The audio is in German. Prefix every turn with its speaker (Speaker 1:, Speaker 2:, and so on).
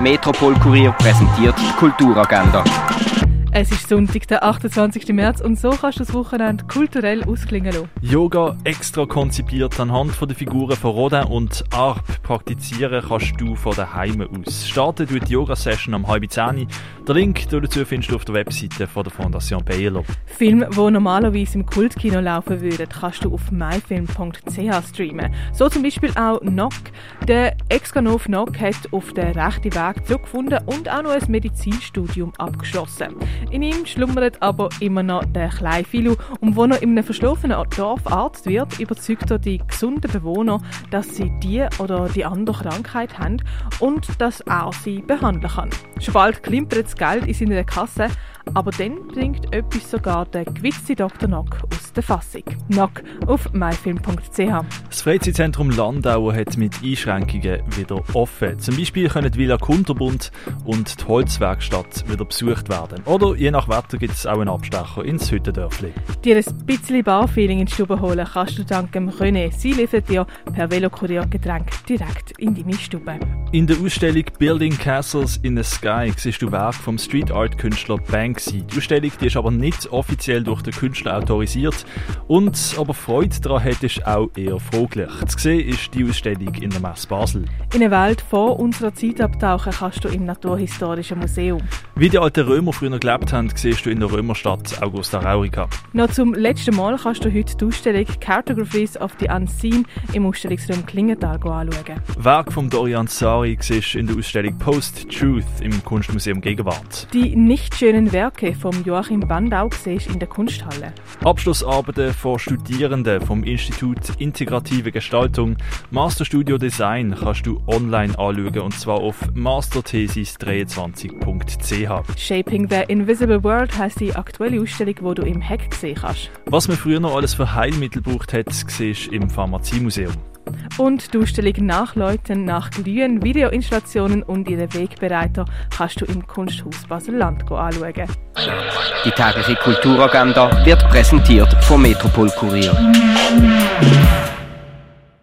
Speaker 1: Metropol Kurier präsentiert Kulturagenda.
Speaker 2: Es ist Sonntag, der 28. März und so kannst du das Wochenende kulturell ausklingen lassen.
Speaker 3: Yoga extra konzipiert anhand von der Figuren von Rodin und Arp praktizieren kannst du von daheim aus. Startet durch die Yoga-Session am halb zehn. Der Link dazu findest du auf der Webseite von der Fondation Baylor.
Speaker 2: Filme, die normalerweise im Kultkino laufen würden, kannst du auf myfilm.ch streamen. So zum Beispiel auch Knock. Der Exkanov Knock hat auf den rechten Weg zurückgefunden und auch noch ein Medizinstudium abgeschlossen. In ihm schlummert aber immer noch der kleine Philo und wo er in einem verschlafenen Dorf Arzt wird, überzeugt er die gesunden Bewohner, dass sie die oder die andere Krankheit haben und dass er sie behandeln kann. Schon bald klimpert das Geld in seiner Kasse, aber dann bringt etwas sogar der gewitzte Dr. Nock aus der Fassung. Nock auf myfilm.ch.
Speaker 3: Das Freizeitzentrum Landau hat mit Einschränkungen wieder offen. Zum Beispiel können die Villa Kunterbund und die Holzwerkstatt wieder besucht werden. Oder je nach Wetter gibt es auch einen Abstecher ins Hüttendörfli.
Speaker 2: Dir ein bisschen Barfeeling in die Stube holen kannst du dank dem René. Sie liefert dir per Velokurier Getränk direkt in deine Stube.
Speaker 3: In der Ausstellung Building Castles in the Sky siehst du Werk vom Street Art Künstler Die Ausstellung die ist aber nicht offiziell durch den Künstler autorisiert und aber Freude daran hat, ist auch eher fraglich. Zu sehen ist die Ausstellung in der Messe Basel.
Speaker 2: In eine Welt vor unserer Zeit abtauchen kannst du im Naturhistorischen Museum.
Speaker 3: Wie die alten Römer früher gelebt haben, siehst du in der Römerstadt Augusta Raurica.
Speaker 2: Noch zum letzten Mal kannst du heute die Ausstellung Cartographies of the Unseen im Ausstellungsraum Klingenthal anschauen.
Speaker 3: Werk von Dorian Sari siehst in der Ausstellung Post-Truth im Kunstmuseum Gegenwart.
Speaker 2: Die nicht schönen Werke von Joachim Bandau siehst in der Kunsthalle.
Speaker 3: Abschlussarbeiten von Studierenden vom Institut Integrative Gestaltung Masterstudio Design kannst du online anschauen und zwar auf masterthesis23.ch.
Speaker 2: Shaping the Invisible World heisst die aktuelle Ausstellung, die du im Hack sehen kannst.
Speaker 3: Was man früher noch alles für Heilmittel gebraucht hat, siehst im Pharmaziemuseum.
Speaker 2: Und die Ausstellung Nachläuten nach Glühen, Videoinstallationen und ihre Wegbereiter kannst du im Kunsthaus Basel-Land anschauen.
Speaker 1: Die tägliche Kulturagenda wird präsentiert vom Metropol Kurier.